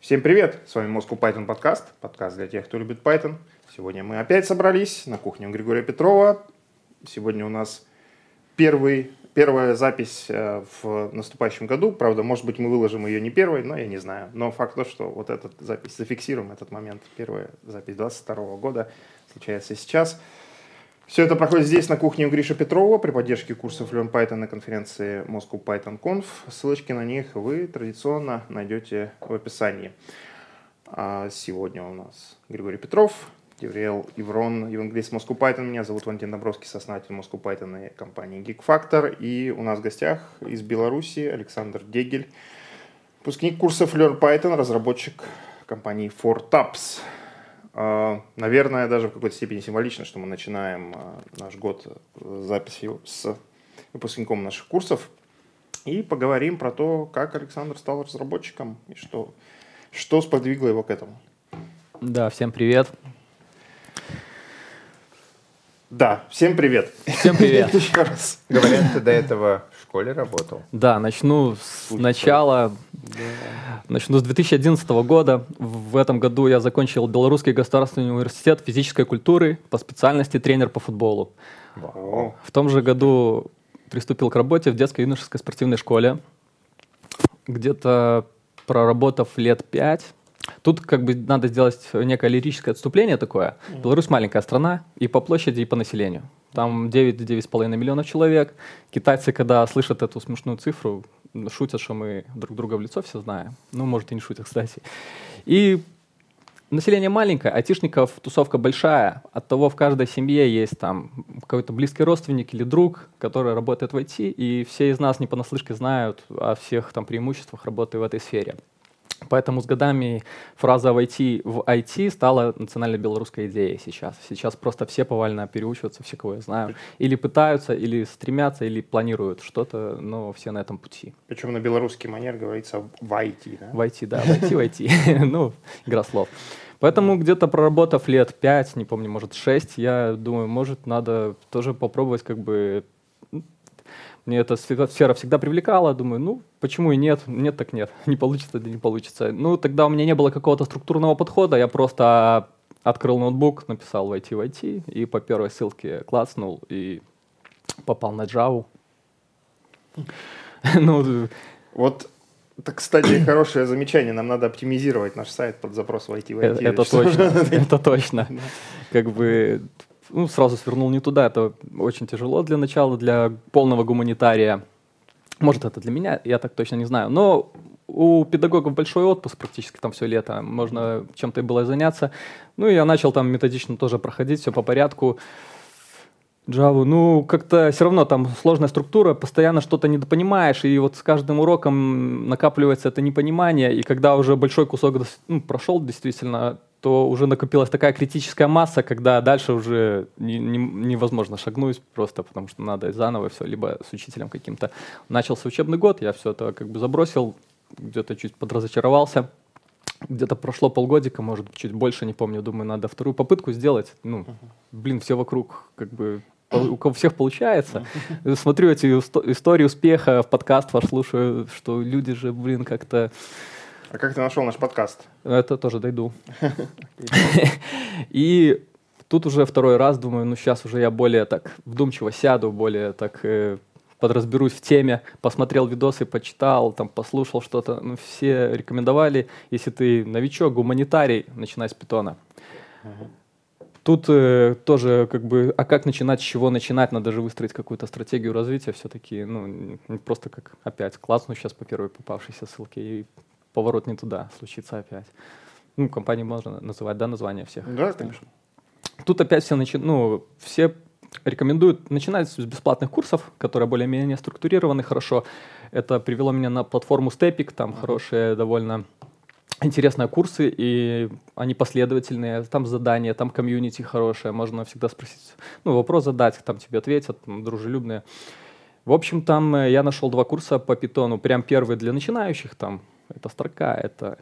Всем привет! С вами Moscow Python подкаст, подкаст для тех, кто любит Python. Сегодня мы опять собрались на кухне у Григория Петрова. Сегодня у нас первый, первая запись э, в наступающем году. Правда, может быть, мы выложим ее не первой, но я не знаю. Но факт то, что вот эту запись зафиксируем, этот момент, первая запись 22 года случается сейчас. Все это проходит здесь, на кухне у Гриша Петрова, при поддержке курсов Learn Python на конференции Moscow Python Conf. Ссылочки на них вы традиционно найдете в описании. А сегодня у нас Григорий Петров, Еврел Иврон, евангелист Moscow Python. Меня зовут Валентин Добровский, сооснователь Moscow Python и компании Geek Factor. И у нас в гостях из Беларуси Александр Дегель, выпускник курсов Learn Python, разработчик компании ForTaps. А, наверное, даже в какой-то степени символично, что мы начинаем а, наш год э, записи с выпускником наших курсов. И поговорим про то, как Александр стал разработчиком и что, что сподвигло его к этому. Да, всем привет. Да, всем привет. Всем привет. Еще раз. Говорят, ты до этого школе работал. Да, начну с начала. Начну с 2011 года. В этом году я закончил Белорусский государственный университет физической культуры по специальности тренер по футболу. О, В том же году приступил к работе в детской юношеской спортивной школе. Где-то проработав лет пять, Тут как бы надо сделать некое лирическое отступление такое. Беларусь маленькая страна и по площади, и по населению. Там 9-9,5 миллионов человек. Китайцы, когда слышат эту смешную цифру, шутят, что мы друг друга в лицо все знаем. Ну, может, и не шутят, кстати. И население маленькое, айтишников тусовка большая. От того в каждой семье есть там какой-то близкий родственник или друг, который работает в IT, и все из нас не понаслышке знают о всех там преимуществах работы в этой сфере. Поэтому с годами фраза «войти в IT» стала национальной белорусской идеей сейчас. Сейчас просто все повально переучиваются, все, кого я знаю. Или пытаются, или стремятся, или планируют что-то, но все на этом пути. Причем на белорусский манер говорится в IT, да? Войти, да, войти, войти. Ну, игра слов. Поэтому где-то проработав лет пять, не помню, может шесть, я думаю, может, надо тоже попробовать как бы мне эта сфера всегда привлекала, думаю, ну, почему и нет, нет так нет, не получится, да не получится. Ну, тогда у меня не было какого-то структурного подхода, я просто открыл ноутбук, написал войти войти и по первой ссылке класснул и попал на Java. Ну, вот это, кстати, хорошее замечание. Нам надо оптимизировать наш сайт под запрос в IT. Это, это точно, это точно. Как бы ну, сразу свернул не туда. Это очень тяжело для начала, для полного гуманитария. Может, это для меня, я так точно не знаю. Но у педагогов большой отпуск практически там все лето, можно чем-то было заняться. Ну, и я начал там методично тоже проходить, все по порядку. Java, ну, как-то все равно там сложная структура, постоянно что-то недопонимаешь, и вот с каждым уроком накапливается это непонимание, и когда уже большой кусок ну, прошел действительно, то уже накопилась такая критическая масса, когда дальше уже не, не, невозможно шагнуть просто, потому что надо заново все, либо с учителем каким-то. Начался учебный год, я все это как бы забросил, где-то чуть подразочаровался. Где-то прошло полгодика, может, чуть больше, не помню, думаю, надо вторую попытку сделать. Ну, блин, все вокруг как бы у всех получается. Смотрю эти истории успеха, в подкаст ваш слушаю, что люди же, блин, как-то а как ты нашел наш подкаст? Это тоже дойду. И тут уже второй раз думаю, ну сейчас уже я более так вдумчиво сяду, более так э, подразберусь в теме, посмотрел видосы, почитал, там послушал что-то. Ну, все рекомендовали, если ты новичок, гуманитарий, начинай с питона. Тут э, тоже как бы, а как начинать, с чего начинать, надо же выстроить какую-то стратегию развития все-таки, ну, не просто как опять классно сейчас по первой попавшейся ссылке и поворот не туда случится опять. Ну, компании можно называть, да, название всех. Да, конечно. Тут опять все начи... ну, все рекомендуют начинать с бесплатных курсов, которые более-менее структурированы хорошо. Это привело меня на платформу Stepik, там uh-huh. хорошие довольно интересные курсы, и они последовательные, там задания, там комьюнити хорошее, можно всегда спросить, ну, вопрос задать, там тебе ответят, дружелюбные. В общем, там э, я нашел два курса по питону, прям первый для начинающих, там это строка, это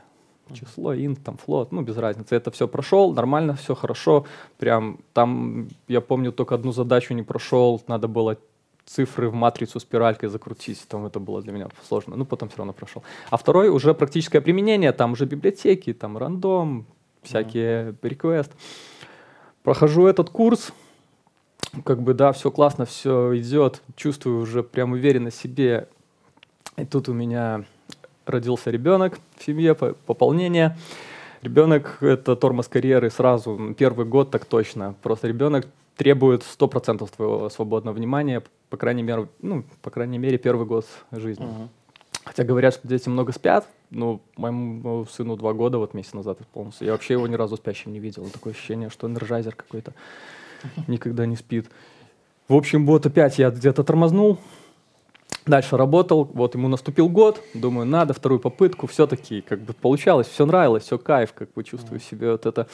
число, int, там, float, ну, без разницы. Это все прошел, нормально, все хорошо. Прям там, я помню, только одну задачу не прошел, надо было цифры в матрицу спиралькой закрутить, там это было для меня сложно, ну потом все равно прошел. А второй уже практическое применение, там уже библиотеки, там рандом, всякие request. Прохожу этот курс, как бы, да, все классно, все идет, чувствую уже прям уверенно себе. И тут у меня родился ребенок в семье, пополнение. Ребенок — это тормоз карьеры сразу, первый год так точно. Просто ребенок требует 100% твоего свободного внимания, по крайней мере, ну, по крайней мере, первый год жизни. Uh-huh. Хотя говорят, что дети много спят, ну, моему сыну два года, вот месяц назад исполнился. Я вообще его ни разу спящим не видел. Такое ощущение, что энерджайзер какой-то никогда не спит. В общем, вот опять я где-то тормознул, дальше работал, вот ему наступил год, думаю, надо вторую попытку, все-таки как бы получалось, все нравилось, все кайф, как бы чувствую себе вот это.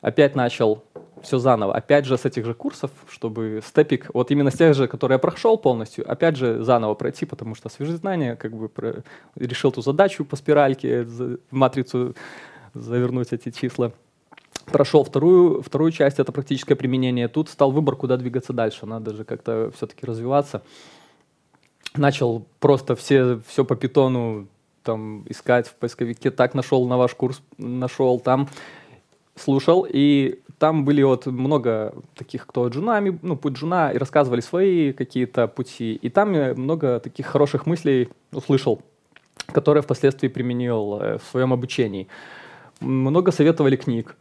Опять начал все заново, опять же с этих же курсов, чтобы степик, вот именно с тех же, которые я прошел полностью, опять же заново пройти, потому что свежие знания, как бы про... решил ту задачу по спиральке, в матрицу завернуть эти числа прошел вторую, вторую часть, это практическое применение. Тут стал выбор, куда двигаться дальше. Надо же как-то все-таки развиваться. Начал просто все, все по питону там искать в поисковике. Так нашел на ваш курс, нашел там, слушал. И там были вот много таких, кто джунами, ну, путь джуна, и рассказывали свои какие-то пути. И там много таких хороших мыслей услышал, которые впоследствии применил э, в своем обучении. Много советовали книг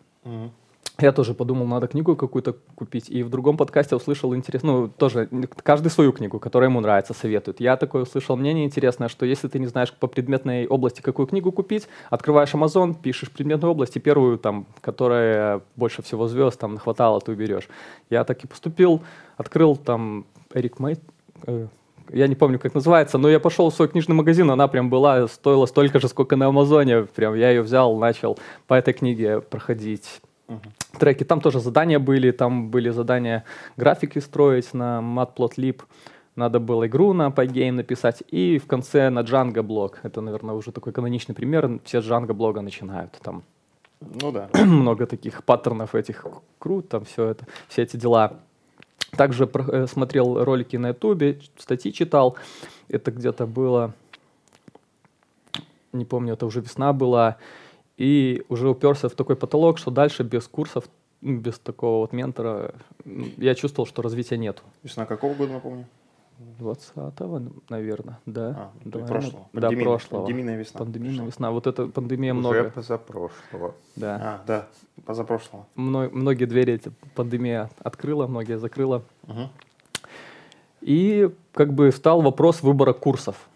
я тоже подумал, надо книгу какую-то купить. И в другом подкасте услышал интересно, ну, тоже каждый свою книгу, которая ему нравится, советует. Я такое услышал мнение интересное, что если ты не знаешь по предметной области, какую книгу купить, открываешь Amazon, пишешь предметную область, и первую, там, которая больше всего звезд, там, хватало, ты берешь. Я так и поступил, открыл там Эрик Мэй, э, я не помню, как называется, но я пошел в свой книжный магазин, она прям была, стоила столько же, сколько на Амазоне. Прям я ее взял, начал по этой книге проходить uh треки. Там тоже задания были, там были задания графики строить на Matplotlib. Надо было игру на Pygame написать, и в конце на Django блог. Это, наверное, уже такой каноничный пример. Все с Django блога начинают. Там ну да. много таких паттернов этих крут, там все это, все эти дела. Также э, смотрел ролики на ютубе, статьи читал. Это где-то было, не помню, это уже весна была. И уже уперся в такой потолок, что дальше без курсов, без такого вот ментора, я чувствовал, что развития нет. Весна какого года, напомню? 20-го, наверное, да. А, да, прошлого. Да, прошлого. Пандемийная весна. Пандемийная весна. Вот эта пандемия Уже много. позапрошлого. Да. А, да, позапрошлого. Мно, многие двери эти пандемия открыла, многие закрыла. Угу. И как бы стал вопрос выбора курсов.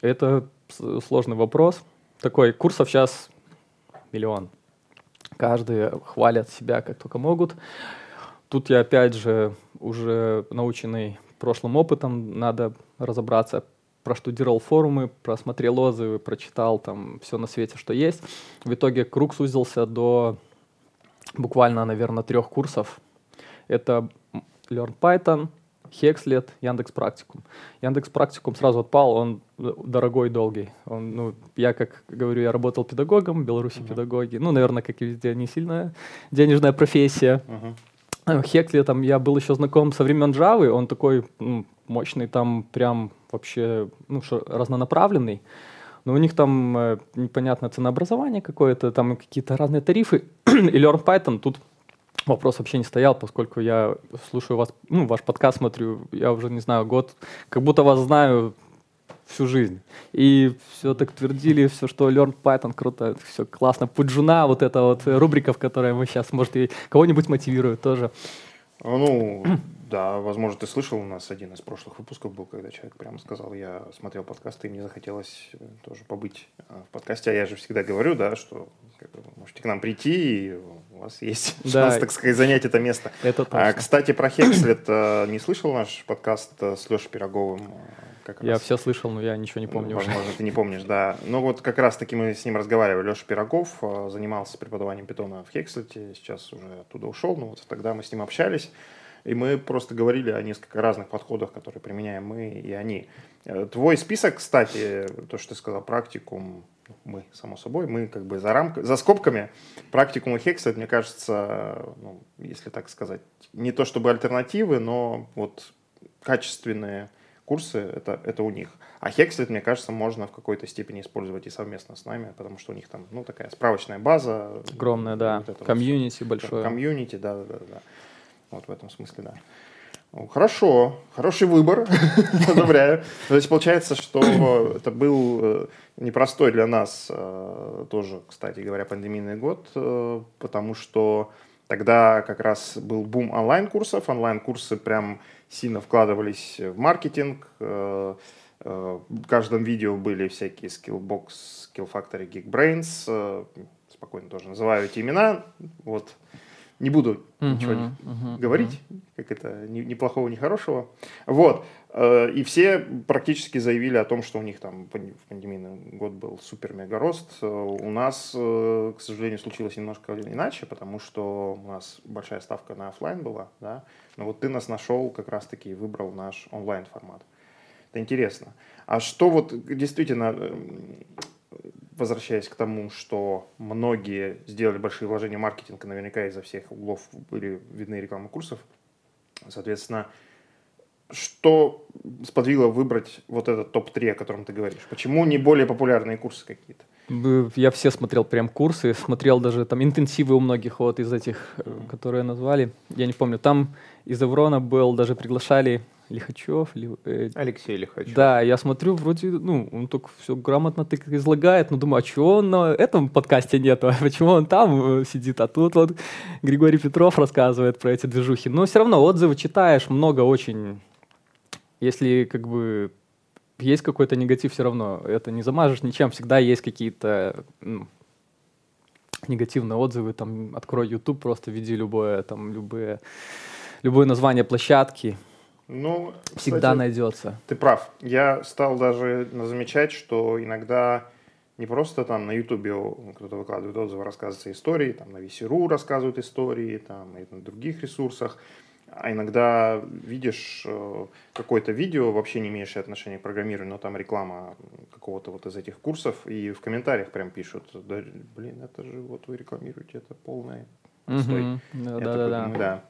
Это сложный вопрос. Такой, курсов сейчас миллион. Каждый хвалят себя как только могут. Тут я опять же уже наученный прошлым опытом, надо разобраться, проштудировал форумы, просмотрел отзывы, прочитал там все на свете, что есть. В итоге круг сузился до буквально, наверное, трех курсов. Это Learn Python, Hexlet, Яндекс Практикум. Яндекс Практикум сразу отпал, он дорогой, долгий. Он, ну, я, как говорю, я работал педагогом, в Беларуси uh-huh. педагоги. Ну, наверное, как и везде, не сильная денежная профессия. Uh-huh. Хекли, там я был еще знаком со времен Java, он такой ну, мощный, там прям вообще ну, шо, разнонаправленный. Но у них там э, непонятное ценообразование какое-то, там какие-то разные тарифы. И Learn Python тут вопрос вообще не стоял, поскольку я слушаю вас, ну, ваш подкаст смотрю, я уже не знаю, год, как будто вас знаю всю жизнь. И все так твердили, все, что Learn Python круто, все классно. Пуджуна, вот эта вот рубрика, в которой мы сейчас, может, и кого-нибудь мотивирует тоже. Ну, да, возможно, ты слышал, у нас один из прошлых выпусков был, когда человек прямо сказал, я смотрел подкасты, и мне захотелось э, тоже побыть э, в подкасте. А я же всегда говорю, да, что как бы, можете к нам прийти, и вас есть да. шанс, так сказать, занять это место. Это точно. А, кстати, про Хекслет э, не слышал наш подкаст с Лешей Пироговым? как Я раз. все слышал, но я ничего не помню. Возможно, уже. ты не помнишь, да. Ну вот как раз-таки мы с ним разговаривали. Леша Пирогов э, занимался преподаванием питона в Хекслете, сейчас уже оттуда ушел, но вот тогда мы с ним общались. И мы просто говорили о несколько разных подходах, которые применяем мы и они. Э, твой список, кстати, то, что ты сказал, практикум, мы, само собой, мы как бы за, рамкой, за скобками практикум и мне кажется, ну, если так сказать, не то чтобы альтернативы, но вот качественные курсы, это, это у них. А Hexlet, мне кажется, можно в какой-то степени использовать и совместно с нами, потому что у них там, ну, такая справочная база. Огромная, да. Вот комьюнити большое. Комьюнити, да, да, да, да. Вот в этом смысле, да. Ну, хорошо, хороший выбор, одобряю. То есть получается, что это был э, непростой для нас э, тоже, кстати говоря, пандемийный год, э, потому что тогда как раз был бум онлайн-курсов, онлайн-курсы прям сильно вкладывались в маркетинг, в каждом видео были всякие Skillbox, Skill Factory, Geekbrains, спокойно тоже называю эти имена, вот не буду uh-huh, ничего uh-huh, говорить, uh-huh. как это, ни, ни плохого, ни хорошего. Вот. Э, и все практически заявили о том, что у них там в пандемийный год был супер-мега рост. Э, у нас, э, к сожалению, случилось немножко иначе, потому что у нас большая ставка на офлайн была, да. Но вот ты нас нашел как раз-таки выбрал наш онлайн формат. Это интересно. А что вот действительно возвращаясь к тому, что многие сделали большие вложения в маркетинг, и наверняка изо всех углов были видны рекламы курсов, соответственно, что сподвигло выбрать вот этот топ-3, о котором ты говоришь? Почему не более популярные курсы какие-то? Я все смотрел прям курсы, смотрел даже там интенсивы у многих вот из этих, э, которые назвали. Я не помню, там из Эврона был, даже приглашали Лихачев. Ли, э, Алексей Лихачев. Да, я смотрю, вроде, ну, он только все грамотно так излагает, но думаю, а чего он на этом подкасте нету? Почему он там э, сидит? А тут вот Григорий Петров рассказывает про эти движухи. Но все равно отзывы читаешь, много очень. Если как бы есть какой-то негатив, все равно это не замажешь ничем, всегда есть какие-то ну, негативные отзывы, там, открой YouTube, просто введи любое, там, любые, любое название площадки, ну, всегда кстати, найдется. Ты прав. Я стал даже замечать, что иногда не просто там на Ютубе кто-то выкладывает отзывы, рассказывается истории, там на Весеру рассказывают истории, там и на других ресурсах, а иногда видишь э, какое-то видео, вообще не имеющее отношения к программированию, но там реклама какого-то вот из этих курсов, и в комментариях прям пишут, да, блин, это же вот вы рекламируете, это полное отстой. Угу. Да, да, да, да.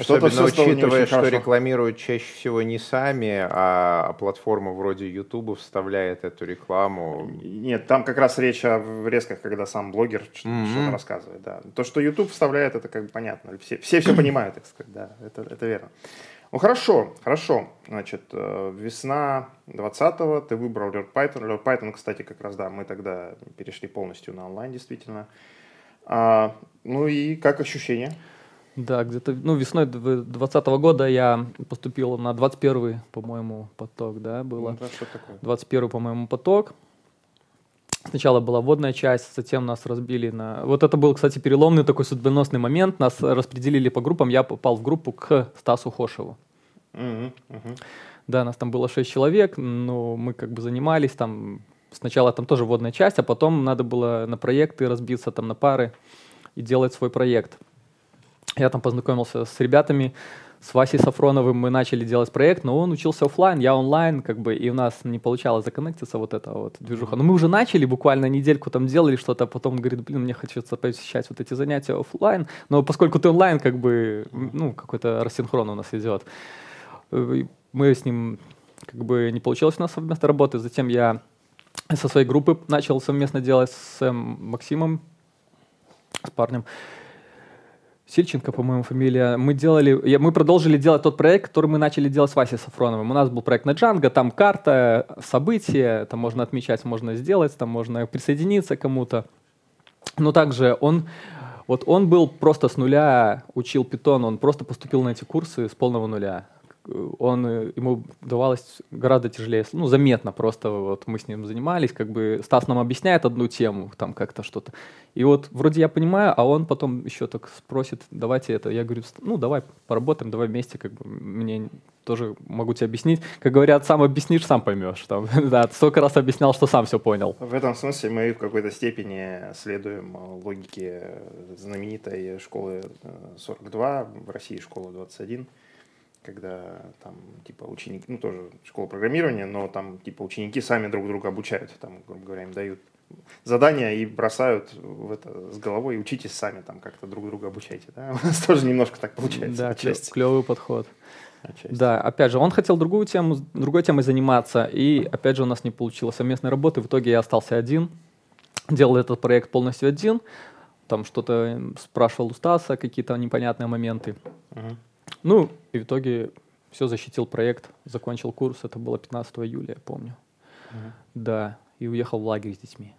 Особенно учитывая, что рекламируют чаще всего не сами, а платформа вроде YouTube вставляет эту рекламу. Нет, там как раз речь о врезках, когда сам блогер что-то, mm-hmm. что-то рассказывает. Да. То, что YouTube вставляет, это как бы понятно. Все все, все понимают, так сказать, да, это, это верно. Ну хорошо, хорошо. Значит, э, весна 20-го, ты выбрал Lord Python. Lord Python, кстати, как раз, да, мы тогда перешли полностью на онлайн, действительно. А, ну и как ощущения? Да, где-то ну, весной 2020 года я поступил на 21 по-моему, поток, да, было. Ну, что такое? 21 по-моему, поток. Сначала была водная часть, затем нас разбили на... Вот это был, кстати, переломный такой судьбоносный момент. Нас распределили по группам. Я попал в группу к Стасу Хошеву. Uh-huh, uh-huh. Да, нас там было 6 человек, но мы как бы занимались там... Сначала там тоже водная часть, а потом надо было на проекты разбиться, там на пары и делать свой проект. Я там познакомился с ребятами, с Васей Сафроновым мы начали делать проект, но он учился офлайн, я онлайн, как бы, и у нас не получалось законнектиться вот эта вот движуха. Но мы уже начали, буквально недельку там делали что-то, а потом говорит, блин, мне хочется посещать вот эти занятия офлайн, но поскольку ты онлайн, как бы, ну, какой-то рассинхрон у нас идет. Мы с ним, как бы, не получилось у нас совместно работать, затем я со своей группы начал совместно делать с Максимом, с парнем. Сильченко, по-моему, фамилия. Мы делали, мы продолжили делать тот проект, который мы начали делать с Васей Сафроновым. У нас был проект на Django, там карта, события, там можно отмечать, можно сделать, там можно присоединиться кому-то. Но также он, вот он был просто с нуля, учил питон, он просто поступил на эти курсы с полного нуля он, э, ему давалось гораздо тяжелее, ну, заметно просто, вот мы с ним занимались, как бы Стас нам объясняет одну тему, там как-то что-то, и вот вроде я понимаю, а он потом еще так спросит, давайте это, я говорю, ну, давай поработаем, давай вместе, как бы мне тоже могу тебе объяснить. Как говорят, сам объяснишь, сам поймешь. Там, да, столько раз объяснял, что сам все понял. В этом смысле мы в какой-то степени следуем логике знаменитой школы 42, э, в России школа 21, когда там типа ученики, ну тоже школа программирования, но там типа ученики сами друг друга обучают, там, грубо говоря, им дают задания и бросают в это с головой, учитесь сами там как-то друг друга обучайте. Да? У нас тоже немножко так получается. Да, клевый подход. Отчасти. Да, опять же, он хотел другую тему, другой темой заниматься, и опять же у нас не получилось совместной работы. В итоге я остался один, делал этот проект полностью один, там что-то спрашивал у Стаса, какие-то непонятные моменты. Uh-huh. Ну, и в итоге все, защитил проект, закончил курс, это было 15 июля, я помню. Uh-huh. Да, и уехал в лагерь с детьми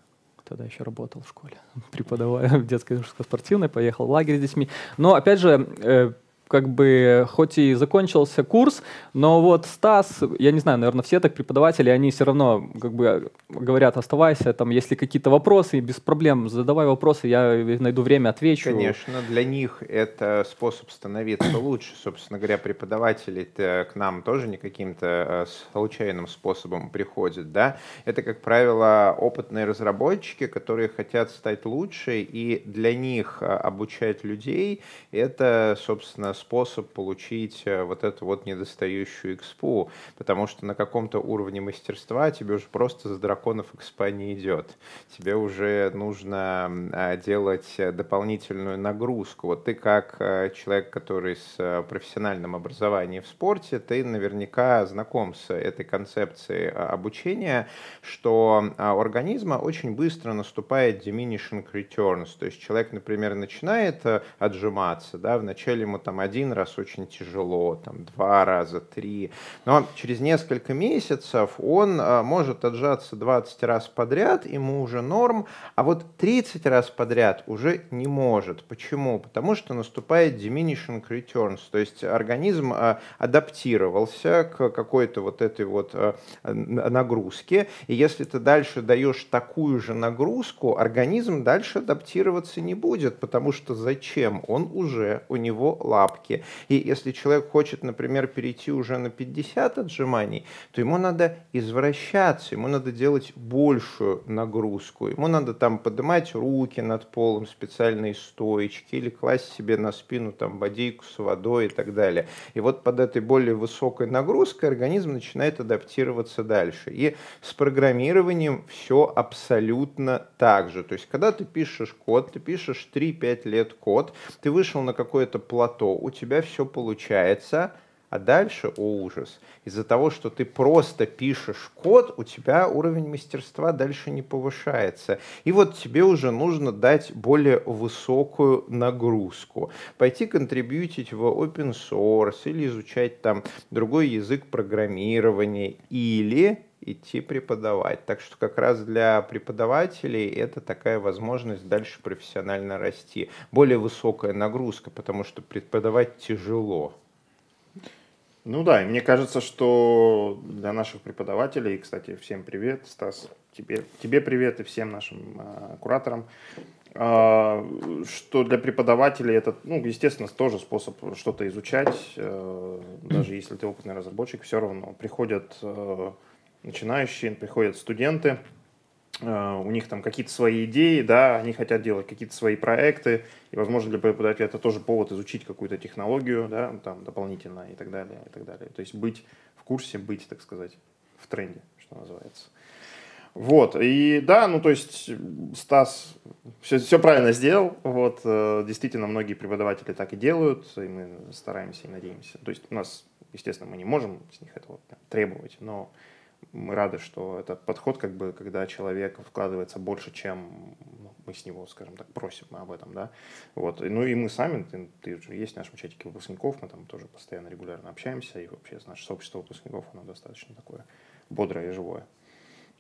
тогда еще работал в школе, преподавая в детской спортивной, поехал в лагерь с детьми. Но, опять же, э, как бы, хоть и закончился курс, но вот Стас, я не знаю, наверное, все так преподаватели, они все равно как бы говорят, оставайся, там, если какие-то вопросы, без проблем, задавай вопросы, я найду время, отвечу. Конечно, для них это способ становиться лучше. Собственно говоря, преподаватели к нам тоже не каким-то э, случайным способом приходят, да. Это, как правило, опытные разработчики, которые хотят стать лучше, и для них э, обучать людей — это, собственно, способ получить э, вот эту вот недостающую экспу, потому что на каком-то уровне мастерства тебе уже просто за драконов экспа не идет. Тебе уже нужно а, делать дополнительную нагрузку. Вот ты как э, человек, который с э, профессиональным образованием в спорте, ты наверняка знаком с этой концепцией обучения, что а, у организма очень быстро наступает diminishing returns. То есть человек, например, начинает отжиматься, да, вначале ему там один раз очень тяжело, там два раза, три. Но через несколько месяцев он а, может отжаться 20 раз подряд, ему уже норм, а вот 30 раз подряд уже не может. Почему? Потому что наступает diminishing returns, то есть организм а, адаптировался к какой-то вот этой вот а, нагрузке, и если ты дальше даешь такую же нагрузку, организм дальше адаптироваться не будет, потому что зачем? Он уже, у него лапки лапки. И если человек хочет, например, перейти уже на 50 отжиманий, то ему надо извращаться, ему надо делать большую нагрузку. Ему надо там поднимать руки над полом, специальные стоечки, или класть себе на спину там бодейку с водой и так далее. И вот под этой более высокой нагрузкой организм начинает адаптироваться дальше. И с программированием все абсолютно так же. То есть, когда ты пишешь код, ты пишешь 3-5 лет код, ты вышел на какое-то плато, у тебя все получается, а дальше, о ужас, из-за того, что ты просто пишешь код, у тебя уровень мастерства дальше не повышается. И вот тебе уже нужно дать более высокую нагрузку. Пойти контрибьютить в open source или изучать там другой язык программирования или идти преподавать. Так что как раз для преподавателей это такая возможность дальше профессионально расти. Более высокая нагрузка, потому что преподавать тяжело. Ну да, и мне кажется, что для наших преподавателей, кстати, всем привет, Стас, тебе, тебе привет и всем нашим э, кураторам, э, что для преподавателей это, ну, естественно, тоже способ что-то изучать, э, даже если ты опытный разработчик, все равно приходят э, начинающие, приходят студенты, э, у них там какие-то свои идеи, да, они хотят делать какие-то свои проекты, и, возможно, для преподавателя это тоже повод изучить какую-то технологию, да, там, дополнительно и так далее, и так далее. То есть быть в курсе, быть, так сказать, в тренде, что называется. Вот, и да, ну то есть Стас все, все правильно сделал, вот, э, действительно многие преподаватели так и делают, и мы стараемся и надеемся. То есть у нас, естественно, мы не можем с них этого требовать, но мы рады, что этот подход, как бы, когда человек вкладывается больше, чем ну, мы с него, скажем так, просим об этом, да. Вот. Ну и мы сами, ты, ты же есть в нашем чатике выпускников, мы там тоже постоянно регулярно общаемся, и вообще наше сообщество выпускников, оно достаточно такое бодрое и живое.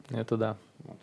Это да. Вот.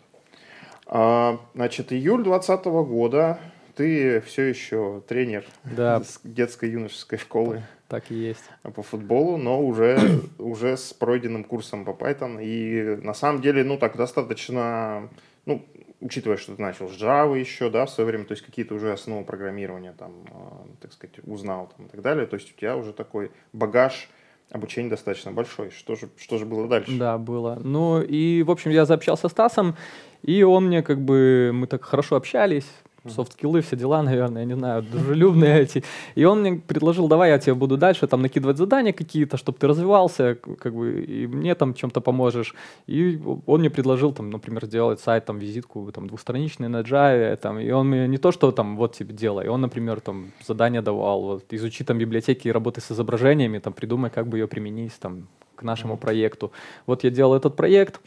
А, значит, июль 2020 года ты все еще тренер да. детской юношеской школы. Так и есть. По футболу, но уже, уже с пройденным курсом по Python. И на самом деле, ну, так достаточно, ну, учитывая, что ты начал с Java еще, да, в свое время, то есть какие-то уже основы программирования там, э, так сказать, узнал там и так далее. То есть у тебя уже такой багаж обучения достаточно большой. Что же, что же было дальше? Да, было. Ну и, в общем, я заобщался с Стасом, и он мне как бы, мы так хорошо общались, софт-скиллы, все дела, наверное, я не знаю, дружелюбные эти. И он мне предложил, давай я тебе буду дальше там накидывать задания какие-то, чтобы ты развивался, как бы, и мне там чем-то поможешь. И он мне предложил, там, например, сделать сайт, там, визитку, там, двухстраничный на Java, там, и он мне не то, что там, вот тебе делай, он, например, там, задание давал, вот, изучи там библиотеки и работай с изображениями, там, придумай, как бы ее применить, там, к нашему проекту. Вот я делал этот проект,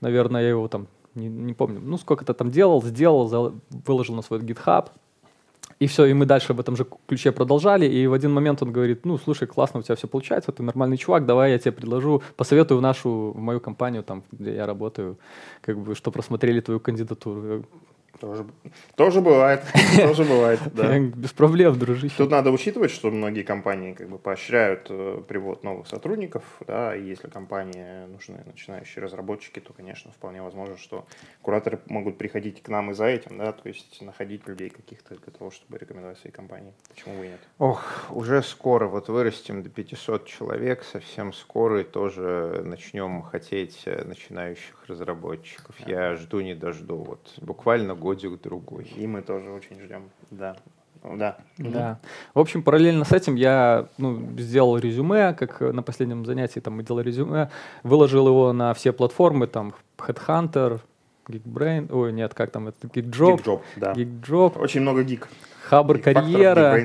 наверное, я его там не, не помню, ну, сколько-то там делал, сделал, за, выложил на свой GitHub, и все, и мы дальше в этом же ключе продолжали, и в один момент он говорит, ну, слушай, классно у тебя все получается, ты нормальный чувак, давай я тебе предложу, посоветую в нашу, в мою компанию, там, где я работаю, как бы, что просмотрели твою кандидатуру. Тоже, тоже бывает, тоже бывает, да. Без проблем, дружище. Тут надо учитывать, что многие компании как бы поощряют э, привод новых сотрудников, да, и если компании нужны начинающие разработчики, то, конечно, вполне возможно, что кураторы могут приходить к нам и за этим, да, то есть находить людей каких-то для того, чтобы рекомендовать свои компании. Почему бы и нет? Ох, уже скоро, вот вырастем до 500 человек, совсем скоро и тоже начнем хотеть э, начинающих разработчиков. Я жду не дожду, вот буквально годик-другой. И мы тоже очень ждем, да. Да. Да. В общем, параллельно с этим я ну, сделал резюме, как на последнем занятии там мы делали резюме, выложил его на все платформы, там Headhunter, Geekbrain, ой, нет, как там это, Geekjob, Geekjob, да. Geekjob, Очень много гик. Хабр Карьера.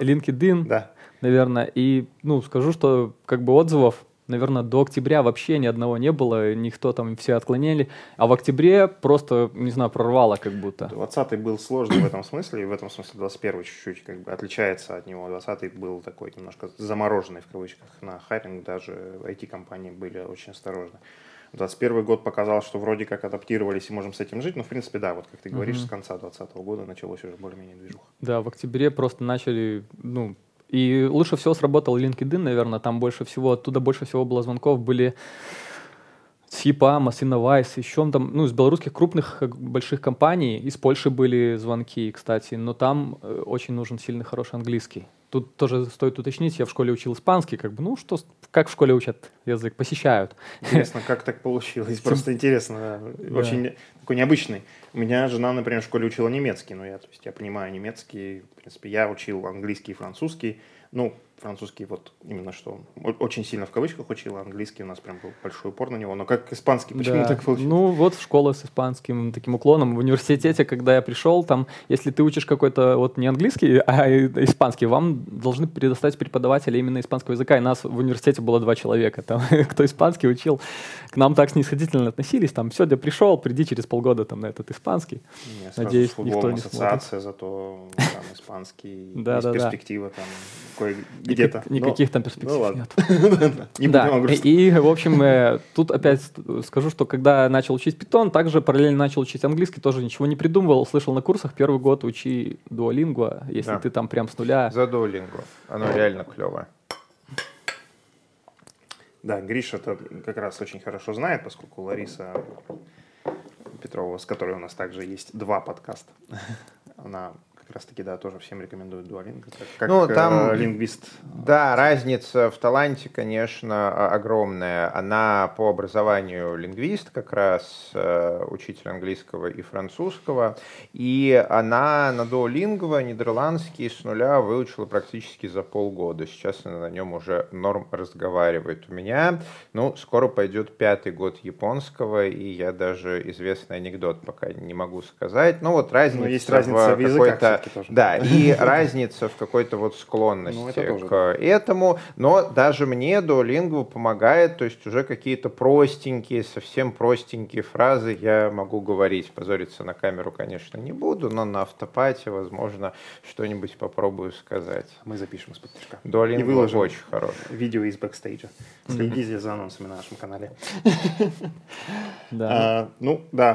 LinkedIn, Да. наверное. И, ну, скажу, что как бы отзывов наверное, до октября вообще ни одного не было, никто там все отклонили, а в октябре просто, не знаю, прорвало как будто. 20-й был сложный в этом смысле, и в этом смысле 21-й чуть-чуть как бы отличается от него. 20-й был такой немножко замороженный в кавычках на хайринг, даже IT-компании были очень осторожны. 21 год показал, что вроде как адаптировались и можем с этим жить, но в принципе да, вот как ты говоришь, Мгм. с конца 2020 года началось уже более-менее движуха. Да, в октябре просто начали, ну, и лучше всего сработал LinkedIn, наверное, там больше всего, оттуда больше всего было звонков, были с ЕПАМа, с еще там, ну, из белорусских крупных больших компаний, из Польши были звонки, кстати, но там э, очень нужен сильный, хороший английский. Тут тоже стоит уточнить, я в школе учил испанский, как бы, ну, что, как в школе учат язык, посещают. Интересно, как так получилось? Просто интересно, очень такой необычный. У меня жена, например, в школе учила немецкий, но я, то есть я понимаю немецкий, в принципе, я учил английский и французский, ну, французский вот именно что, очень сильно в кавычках учил, а английский у нас прям был большой упор на него, но как испанский, почему Да. так получилось? Ну, вот школа с испанским таким уклоном. В университете, когда я пришел, там, если ты учишь какой-то вот не английский, а испанский, вам должны предоставить преподавателя именно испанского языка. И нас в университете было два человека. Там, кто испанский учил, к нам так снисходительно относились. Там, сегодня пришел, приди через полгода там, на этот испанский. Сразу Надеюсь, никто не ассоциация, зато там испанский, Да, да, да. перспектива там кое- где-то. Никак- Но- никаких там перспектив ну ладно. нет. Не да, и, в общем, э, тут опять скажу, что когда начал учить питон, также параллельно начал учить английский, тоже ничего не придумывал, слышал на курсах, первый год учи дуолингва, если Да. ты там прям с нуля. За Duolingo. Оно реально клевое. Да, Гриша это как раз очень хорошо знает, поскольку Лариса Петрова, с которой у нас также есть два подкаста, она как раз-таки, да, тоже всем рекомендует Duolingo, как, как Ну, там- э, лингвист. Да, разница в таланте, конечно, огромная. Она по образованию лингвист, как раз э, учитель английского и французского. И она на Duolingo нидерландский с нуля выучила практически за полгода. Сейчас она на нем уже норм разговаривает. У меня, ну, скоро пойдет пятый год японского, и я даже известный анекдот пока не могу сказать. Ну, вот разница, Ну, есть разница в языках какой-то- всё-таки тоже. Да, и разница в какой-то вот склонности Ну, к этому, но даже мне Duolingo помогает, то есть уже какие-то простенькие, совсем простенькие фразы я могу говорить. Позориться на камеру, конечно, не буду, но на автопате, возможно, что-нибудь попробую сказать. Мы запишем тяжка. И Duolingo очень хороший. Видео из бэкстейджа. Следите за анонсами на нашем канале. Да. А, ну, да,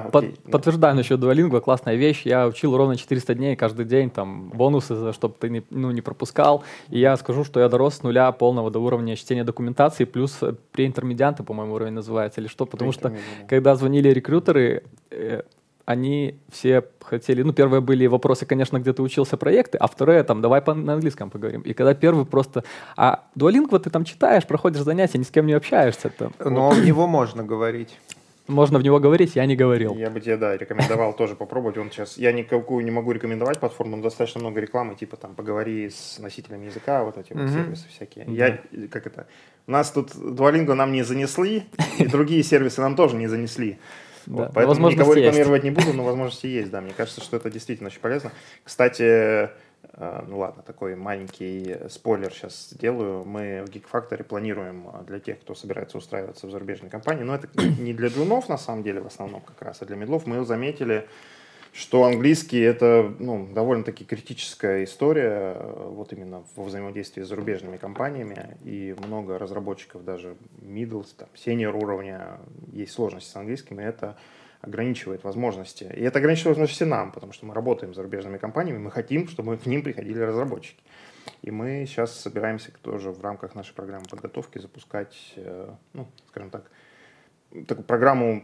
подтверждаю насчет Duolingo, классная вещь. Я учил ровно 400 дней каждый день, там, бонусы, чтобы ты не, ну, не пропускал. И я скажу, что я дорос с нуля полного до уровня чтения документации, плюс э, преинтермедианты, по-моему, уровень называется, или что, потому что когда звонили рекрутеры, э, они все хотели, ну, первые были вопросы, конечно, где ты учился проекты, а вторые, там, давай по- на английском поговорим. И когда первый просто, а Duolingo ты там читаешь, проходишь занятия, ни с кем не общаешься, там. Но в него можно говорить. Можно в него говорить, я не говорил. Я бы тебе, да, рекомендовал тоже попробовать. Он сейчас, я никакую не могу рекомендовать платформу, но достаточно много рекламы, типа там поговори с носителями языка, вот эти вот сервисы всякие. Я, как это, нас тут Duolingo нам не занесли, и другие сервисы нам тоже не занесли. Да, Вот, поэтому никого есть. рекламировать не буду, но возможности есть, да. Мне кажется, что это действительно очень полезно. Кстати, ну ладно, такой маленький спойлер сейчас сделаю. Мы в Geek Factory планируем э, для тех, кто собирается устраиваться в зарубежной компании, но это не для джунов на самом деле в основном как раз, а для медлов. Мы заметили, что английский это ну, довольно-таки критическая история э, вот именно во взаимодействии с зарубежными компаниями и много разработчиков даже middle, там, senior уровня есть сложности с английским и это ограничивает возможности. И это ограничивает возможности нам, потому что мы работаем с зарубежными компаниями, мы хотим, чтобы к ним приходили разработчики. И мы сейчас собираемся тоже в рамках нашей программы подготовки запускать, э, ну, скажем так, такую программу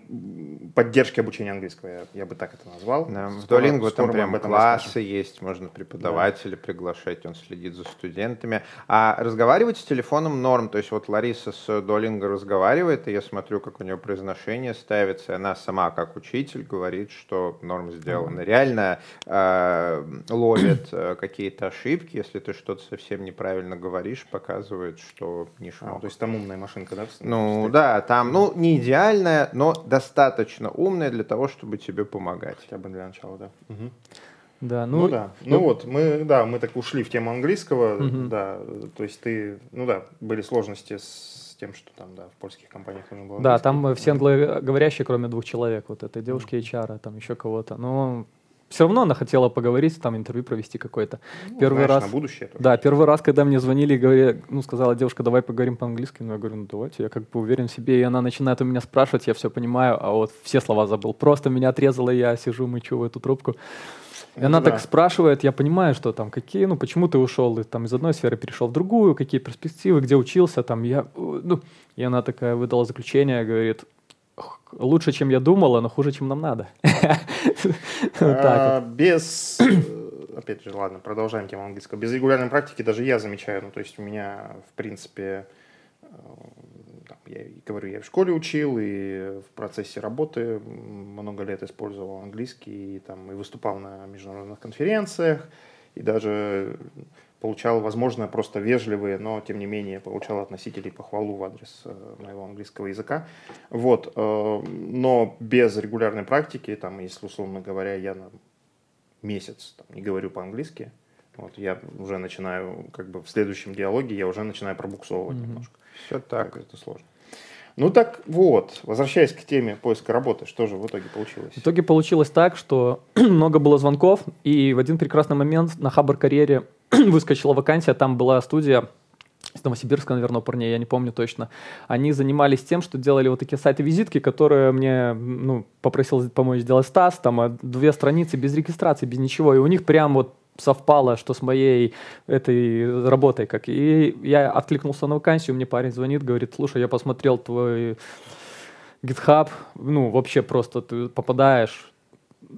поддержки обучения английского, я, я бы так это назвал. Да, в Скоро- Duolingo скоро там прям классы расскажем. есть, можно преподавателя приглашать, он следит за студентами. А разговаривать с телефоном норм, то есть вот Лариса с Duolingo разговаривает, и я смотрю, как у нее произношение ставится, и она сама, как учитель, говорит, что норм сделано. Реально э, ловит э, какие-то ошибки, если ты что-то совсем неправильно говоришь, показывает, что не А, шмок. то есть там умная машинка, да? Ну да, там, ну, не идеальная, но достаточно умная для того, чтобы тебе помогать. Хотя бы для начала, да. Мгм. Да, Ну, ну, да. Ну вот, мы, да, мы так ушли в тему английского, Мгм. да. То есть ты, ну да, были сложности с тем, что там, да, в польских компаниях нужно было Да, английский. там все англоговорящие, кроме двух человек, вот этой девушки HR, там еще кого-то. Но все равно она хотела поговорить, там интервью провести какое-то. Ну, Первый знаешь, раз. на будущее. тоже. Да, первый раз, когда мне звонили и говорили, ну, сказала девушка, давай поговорим по-английски, ну, я говорю, ну, давайте, я как бы уверен в себе, и она начинает у меня спрашивать, я все понимаю, а вот все слова забыл. Просто меня отрезала, я сижу, мычу в эту трубку. И Это она да. так спрашивает, я понимаю, что там, какие, ну, почему ты ушел и, там, из одной сферы перешел в другую, какие перспективы, где учился, там, я, ну, и она такая выдала заключение, говорит, «Х, лучше, чем я думала, но хуже, чем нам надо. А, Без, э, опять же, ладно, продолжаем тему английского. Без регулярной практики даже я замечаю, ну, то есть у меня, в принципе, э, там, я говорю, я в школе учил, и в процессе работы много лет использовал английский, и, там, и выступал на международных конференциях, и даже получал, возможно, просто вежливые, но, тем не менее, получал от носителей похвалу в адрес э, моего английского языка. Вот, э, но без регулярной практики, там, если, условно говоря, я на месяц там, не говорю по-английски, вот, я уже начинаю, как бы в следующем диалоге я уже начинаю пробуксовывать Мгм. немножко. Все так. Так это сложно. Ну так вот, возвращаясь к теме поиска работы, что же в итоге получилось? В итоге получилось так, что много было звонков, и в один прекрасный момент на Хабр карьере выскочила вакансия, там была студия из Новосибирска, наверное, парней, я не помню точно. Они занимались тем, что делали вот такие сайты-визитки, которые мне ну, попросил помочь сделать Стас, там а, две страницы без регистрации, без ничего, и у них прям вот совпало, что с моей этой работой, как и я откликнулся на вакансию, мне парень звонит, говорит, слушай, я посмотрел твой GitHub, ну, вообще просто ты попадаешь,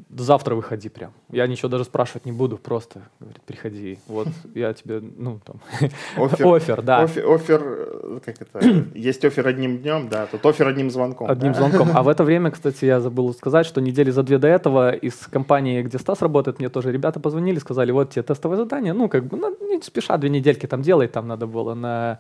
завтра выходи прям. Я ничего даже спрашивать не буду, просто, говорит, приходи. Вот я тебе, ну, там, Офер, офер, да, офер, офер, э, как это, есть офер одним днем, да, тут офер одним звонком. одним да? звонком. А в это время, кстати, я забыл сказать, что недели за две до этого из компании, где Стас работает, мне тоже ребята позвонили, сказали, вот тебе тестовое задание, ну, как бы, ну, не спеша, две недельки там делай, там надо было на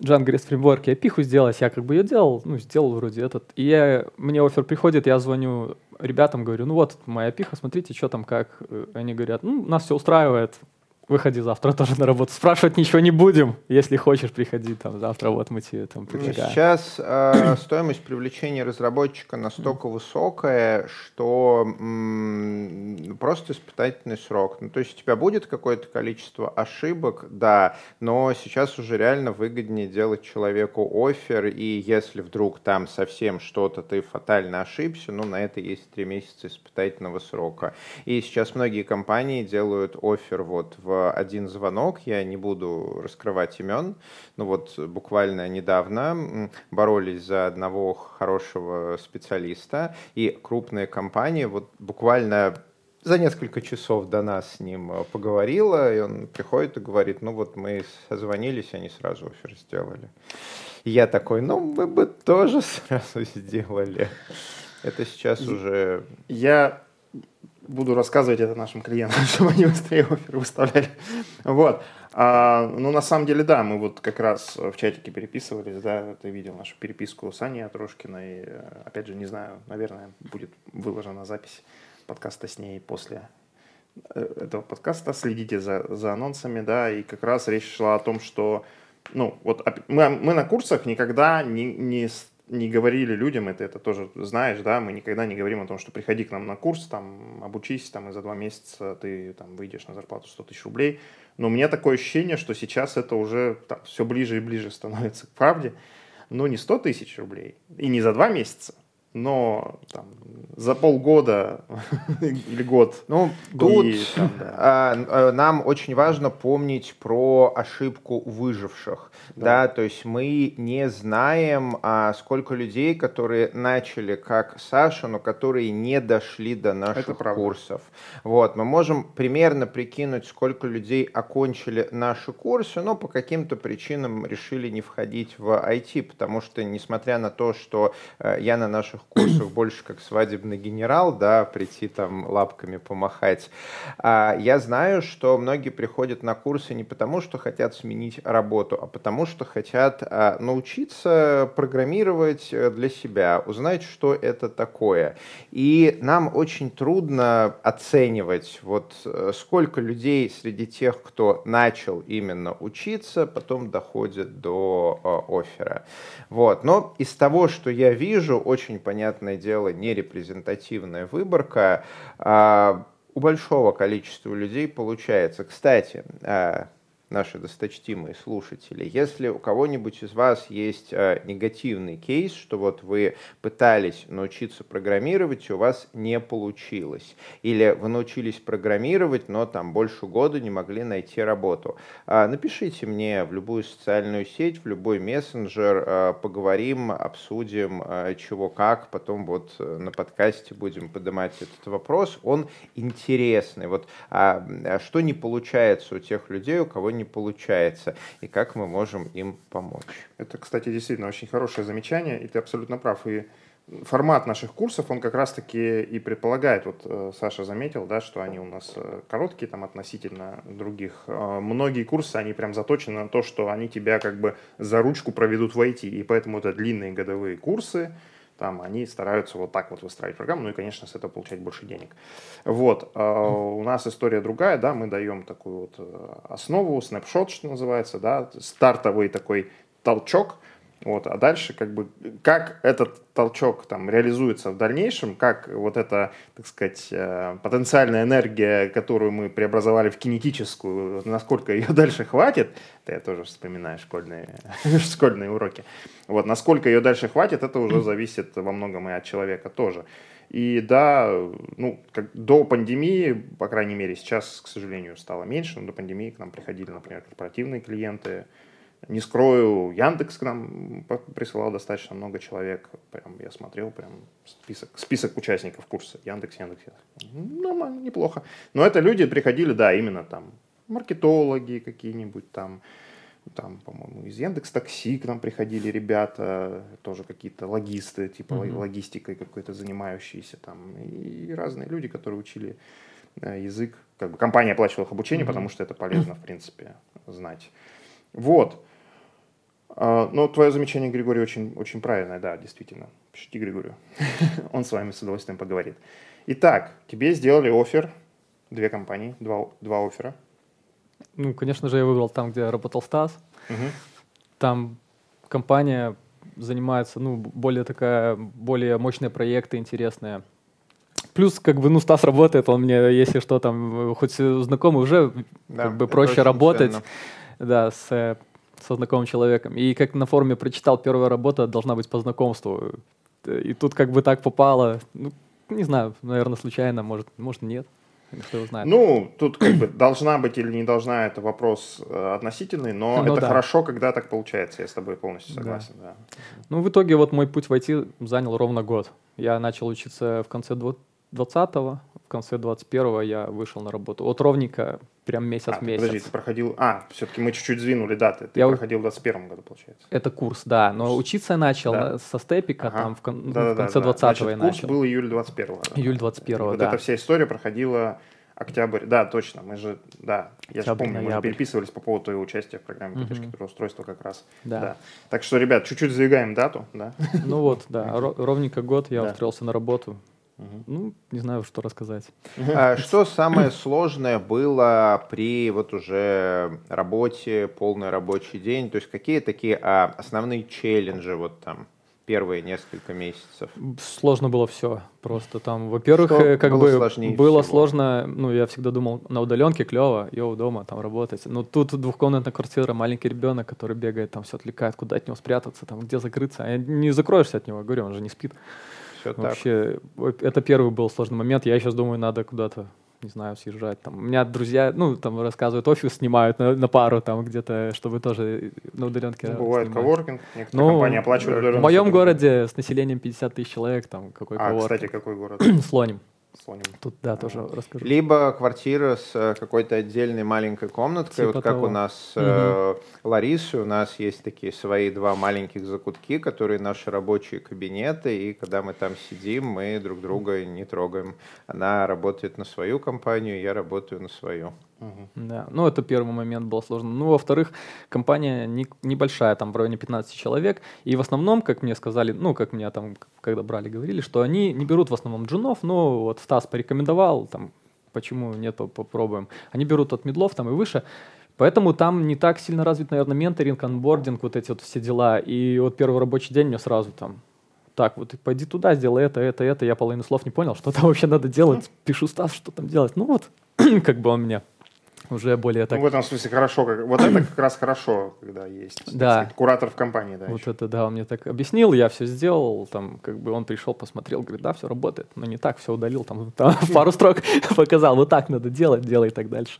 Django REST фреймворке пиху сделать, я как бы ее делал, ну, сделал вроде этот. И я, мне офер приходит, я звоню ребятам, говорю, ну вот моя пиха, смотрите, что там, как. Э, Они говорят, ну, нас все устраивает, выходи завтра тоже на работу. Спрашивать ничего не будем, если хочешь, приходи там завтра, вот мы тебе там Ну, предлагаем. Сейчас э, стоимость привлечения разработчика настолько высокая, что м, просто испытательный срок. Ну, то есть у тебя будет какое-то количество ошибок, да, но сейчас уже реально выгоднее делать человеку офер, и если вдруг там совсем что-то ты фатально ошибся, ну, на это есть три месяца испытательного срока. И сейчас многие компании делают офер вот в один звонок, я не буду раскрывать имен, ну вот буквально недавно боролись за одного хорошего специалиста, и крупная компания вот буквально за несколько часов до нас с ним э, поговорила, и он приходит и говорит, ну вот мы созвонились, они сразу офер сделали. Я такой, ну, мы бы тоже сразу сделали. Это сейчас уже... Я буду рассказывать это нашим клиентам, чтобы они быстрее оферы выставляли. Вот. А, ну, на самом деле, да, мы вот как раз в чатике переписывались, да, ты видел нашу переписку с Аней Атрошкиной. Опять же, не знаю, наверное, будет выложена запись подкаста с ней после э, этого подкаста. Следите за, за анонсами, да, и как раз речь шла о том, что, ну, вот мы, мы на курсах никогда не, не не говорили людям, это, это тоже знаешь, да, мы никогда не говорим о том, что приходи к нам на курс, там, обучись, там, и за два месяца ты там выйдешь на зарплату 100 тысяч рублей. Но у меня такое ощущение, что сейчас это уже там, все ближе и ближе становится к правде. Но не 100 тысяч рублей и не за два месяца, но там, за полгода или год. Ну, тут и, там, да. а, а нам очень важно помнить про ошибку выживших. Да. да, то есть мы не знаем, а, сколько людей, которые начали как Саша, но которые не дошли до наших курсов. Вот, мы можем примерно прикинуть, сколько людей окончили наши курсы, но по каким-то причинам решили не входить в IT, потому что, несмотря на то, что э, я на наших курсах больше как свадебный генерал, да, прийти там лапками помахать, а я знаю, что многие приходят на курсы не потому, что хотят сменить работу, а потому, что хотят а, научиться программировать э, для себя, узнать, что это такое. И нам очень трудно оценивать, вот э, сколько людей среди тех, кто начал именно учиться, потом доходит до э, оффера. Вот. Но из того, что я вижу, очень понятное дело, нерепрезентативная выборка, а, у большого количества людей получается. Кстати, а, наши досточтимые слушатели, если у кого-нибудь из вас есть э, негативный кейс, что вот вы пытались научиться программировать, и у вас не получилось, или вы научились программировать, но там больше года не могли найти работу, э, напишите мне в любую социальную сеть, в любой мессенджер, э, поговорим, обсудим, э, чего как, потом вот на подкасте будем поднимать этот вопрос, он интересный. Вот э, что не получается у тех людей, у кого не получается, и как мы можем им помочь. Это, кстати, действительно очень хорошее замечание, и ты абсолютно прав. И формат наших курсов, он как раз-таки и предполагает, вот э, Саша заметил, да, что они у нас э, короткие там относительно других. Э, многие курсы, они прям заточены на то, что они тебя как бы за ручку проведут в IT, и поэтому это длинные годовые курсы, там они стараются вот так вот выстраивать программу, ну и, конечно, с этого получать больше денег. Вот, а у нас история другая, да, мы даем такую вот э, основу, снапшот, что называется, да, стартовый такой толчок, вот, а дальше как бы как этот толчок там реализуется в дальнейшем, как вот эта, так сказать, э, потенциальная энергия, которую мы преобразовали в кинетическую, насколько ее дальше хватит, это я тоже вспоминаю школьные, школьные уроки, вот, насколько ее дальше хватит, это уже зависит во многом и от человека тоже. И да, ну, как до пандемии, по крайней мере, сейчас, к сожалению, стало меньше, но до пандемии к нам приходили, например, корпоративные клиенты, не скрою, Яндекс к нам присылал достаточно много человек. Прям я смотрел прям список, список участников курса. Яндекс, Яндекс. Нормально, неплохо. Но это люди приходили, да, именно там маркетологи какие-нибудь там, там, по-моему, из Яндекс Такси к нам приходили ребята, тоже какие-то логисты, типа mm-hmm. логистикой какой-то занимающиеся там, и разные люди, которые учили э, язык. Как бы компания оплачивала их обучение, mm-hmm. потому что это полезно, в принципе, знать. Вот. А, но твое замечание, Григорий, очень, очень правильное, да, действительно. Пишите Григорию. Он с вами с удовольствием поговорит. Итак, тебе сделали офер, две компании, два, два оффера. Ну, конечно же, я выбрал там, где работал Стас. Угу. Там компания занимается, ну, более такая, более мощные проекты, интересные. Плюс, как бы, ну, Стас работает, он мне, если что, там, хоть знакомый, уже да, как бы проще работать. Ценно. Да, с со знакомым человеком. И как на форуме прочитал, первая работа должна быть по знакомству. И тут как бы так попало. Ну, не знаю, наверное, случайно, может, может нет. Кто знает. Ну, тут как бы должна быть или не должна, это вопрос э, относительный, но ну, это да. хорошо, когда так получается, я с тобой полностью согласен. Да. Да. Ну, в итоге вот мой путь в IT занял ровно год. Я начал учиться в конце 20-го, в конце 21-го я вышел на работу. Вот ровненько прям месяц А, в месяц. подожди, ты проходил... А, все-таки мы чуть-чуть сдвинули даты. Ты Я проходил в 21 году, получается. Это курс, да. Но Курс. учиться я начал Да. со степика, Ага. там в, кон- ну, в Да-да-да, конце да. 20-го Значит, я курс начал. был июль 21 Июль И 21-го, вот да. эта вся история проходила октябрь. Да, точно, мы же... Да, я же Октябрь, помню, мы же ноябрь. переписывались по поводу твоего участия в программе. «Поддержки трудоустройства» как раз. Да. Так что, ребят, чуть-чуть сдвигаем дату, да. Ну вот, да, ро- ровненько год я Да. устроился на работу. Мгм. Ну, не знаю, что рассказать. А Что самое сложное было при вот уже работе, полный рабочий день? То есть какие такие а, основные челленджи вот там первые несколько месяцев? Сложно было все. Просто там, во-первых, Что э, как было бы сложнее было всего? сложно. Ну, я всегда думал, на удаленке клево, йоу, дома там работать. Но тут двухкомнатная квартира, маленький ребенок, который бегает, там все отвлекает, куда от него спрятаться, там где закрыться. А не закроешься от него, говорю, он же не спит. Все так. Вообще, во- это первый был сложный момент. Я сейчас думаю, надо куда-то, не знаю, съезжать. Там, у меня друзья, ну, там рассказывают, офис снимают на, на пару, там где-то, чтобы тоже на удаленке Бывает снимать. коворкинг, некоторые компании оплачивают в моем городе с населением 50 тысяч человек, там какой А, коворкинг. кстати, какой город? Слоним. Слоним. Тут, да, тоже расскажу. Либо квартира с э, какой-то отдельной маленькой комнаткой, Типа вот как того. у нас э, Ларисы, у нас есть такие свои два маленьких закутки, которые наши рабочие кабинеты, и когда мы там сидим, мы друг друга не трогаем. Она работает на свою компанию, я работаю на свою. Мгм. Да, ну это первый момент был сложно. Ну, во-вторых, компания не- небольшая, там в районе 15 человек, и в основном, как мне сказали, ну, как меня там, когда брали, говорили, что они не берут в основном джунов, но вот Стас порекомендовал, там, почему нет, по- попробуем. Они берут от медлов там и выше, Поэтому там не так сильно развит, наверное, менторинг, анбординг, вот эти вот все дела. И вот первый рабочий день мне сразу там, так, вот пойди туда, сделай это, это, это. Я половину слов не понял, что там вообще надо делать. Пишу Стас, что там делать. Ну вот, как бы он меня уже более так Ну, в этом смысле хорошо. как- Вот это как раз хорошо, когда есть Да. сказать, куратор в компании. Да, Вот еще. это, да, он мне так объяснил, я все сделал, там, как бы он пришел, посмотрел, говорит, да, все работает, но не так, все удалил, там, там пару строк показал, вот так надо делать, делай так дальше.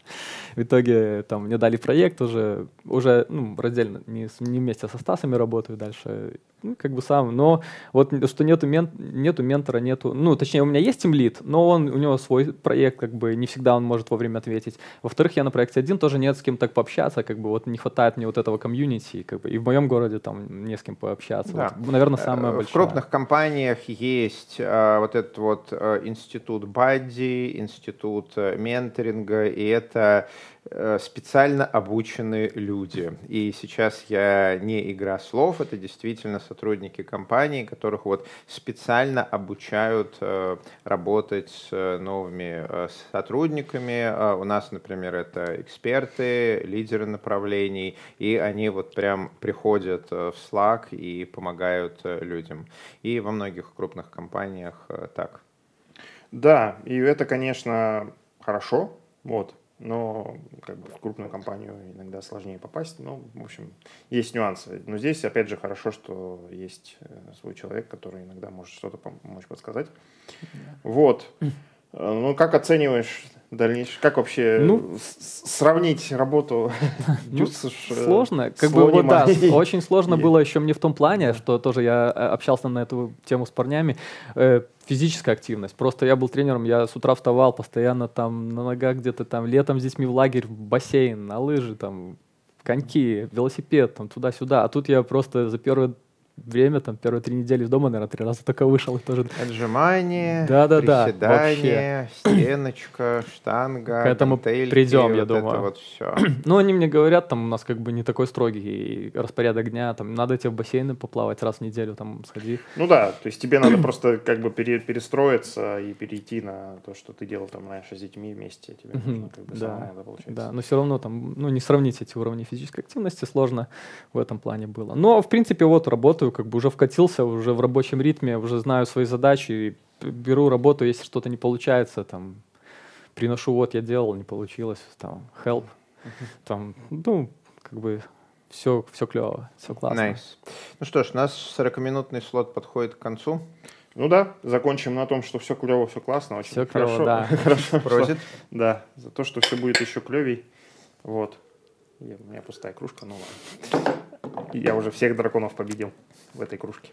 В итоге, там, мне дали проект уже, уже, ну, раздельно, не, не вместе со Стасами работаю дальше, ну, как бы сам, но вот что нету, мен, нету ментора, нету, ну, точнее, у меня есть тимлит, но он, у него свой проект, как бы, не всегда он может вовремя ответить. Во-вторых, я на проекте один, тоже нет с кем так пообщаться, как бы, вот не хватает мне вот этого комьюнити, как бы, и в моем городе там не с кем пообщаться. Да. Вот, наверное, самое Э, большое. В крупных компаниях есть э, вот этот вот э, институт Бадди, институт э, менторинга, и это специально обученные люди. И сейчас я не игра слов, это действительно сотрудники компании, которых вот специально обучают э, работать с э, новыми э, сотрудниками. Э, У нас, например, это эксперты, лидеры направлений, и они вот прям приходят э, в Slack и помогают э, людям. И во многих крупных компаниях э, так. Да, и это, конечно, хорошо, вот, но как бы в крупную компанию иногда сложнее попасть. Ну, в общем, есть нюансы. Но здесь, опять же, хорошо, что есть э, свой человек, который иногда может что-то помочь подсказать. Вот. Ну, как оцениваешь дальнейшее? Как вообще Ну, сравнить работу Ну, э, Сложно. Как бы вот да, очень сложно было еще мне в том плане, что тоже я э, общался на эту тему с парнями. э, Физическая активность. Просто я был тренером, я с утра вставал, постоянно там на ногах где-то там, летом с детьми в лагерь, в бассейн, на лыжи, там, коньки, велосипед, там, туда-сюда. А тут я просто за первое время, там, первые три недели из дома, наверное, три раза только вышел и тоже Отжимание, Да-да-да, приседание, стеночка, штанга, К этому гантельки, придем, я вот это думаю. вот все. Ну, они мне говорят, там у нас как бы не такой строгий распорядок дня, там надо тебе в бассейны поплавать раз в неделю, там сходи. Ну да, то есть тебе надо просто как бы пере- перестроиться и перейти на то, что ты делал там раньше с детьми вместе. Тебе нужно как бы да, это получается. Да, но все равно там, ну, не сравнить эти уровни физической активности сложно в этом плане было. Но, в принципе, вот работаю, как бы уже вкатился, уже в рабочем ритме, уже знаю свои задачи, беру работу, если что-то не получается, там, приношу, вот я делал, не получилось, там, help, там, ну, как бы все, все клево, все классно. Nice. Ну что ж, у нас 40-минутный слот подходит к концу. Ну да, закончим на том, что все клево, все классно, очень Все хорошо. клево, да. Хорошо. Prosit. Да, за то, что все будет еще клевей. Вот. У меня пустая кружка, ну ладно. Я уже всех драконов победил в этой кружке.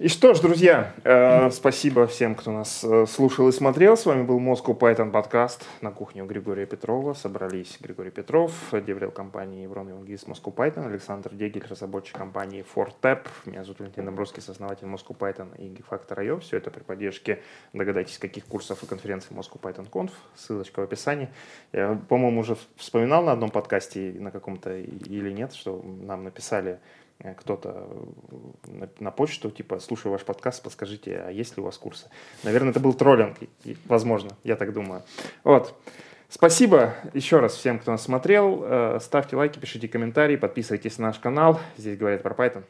И что ж, друзья, э, спасибо всем, кто нас э, слушал и смотрел. С вами был Moscow Python подкаст на кухне у Григория Петрова. Собрались Григорий Петров, деврел компании Еврон Евангелист Moscow Python, Александр Дегель, разработчик компании Fortep. Меня зовут Валентин Добровский, основатель Moscow Python и Gigfactor.io. Все это при поддержке, догадайтесь, каких курсов и конференций Moscow Python Conf. Ссылочка в описании. Я, по-моему, уже вспоминал на одном подкасте на каком-то или нет, что нам написали кто-то э, на, на почту, типа, слушаю ваш подкаст, подскажите, а есть ли у вас курсы? Наверное, это был троллинг, возможно, я так думаю. Вот. Спасибо еще раз всем, кто нас смотрел. Э, ставьте лайки, пишите комментарии, подписывайтесь на наш канал. Здесь говорят про Python.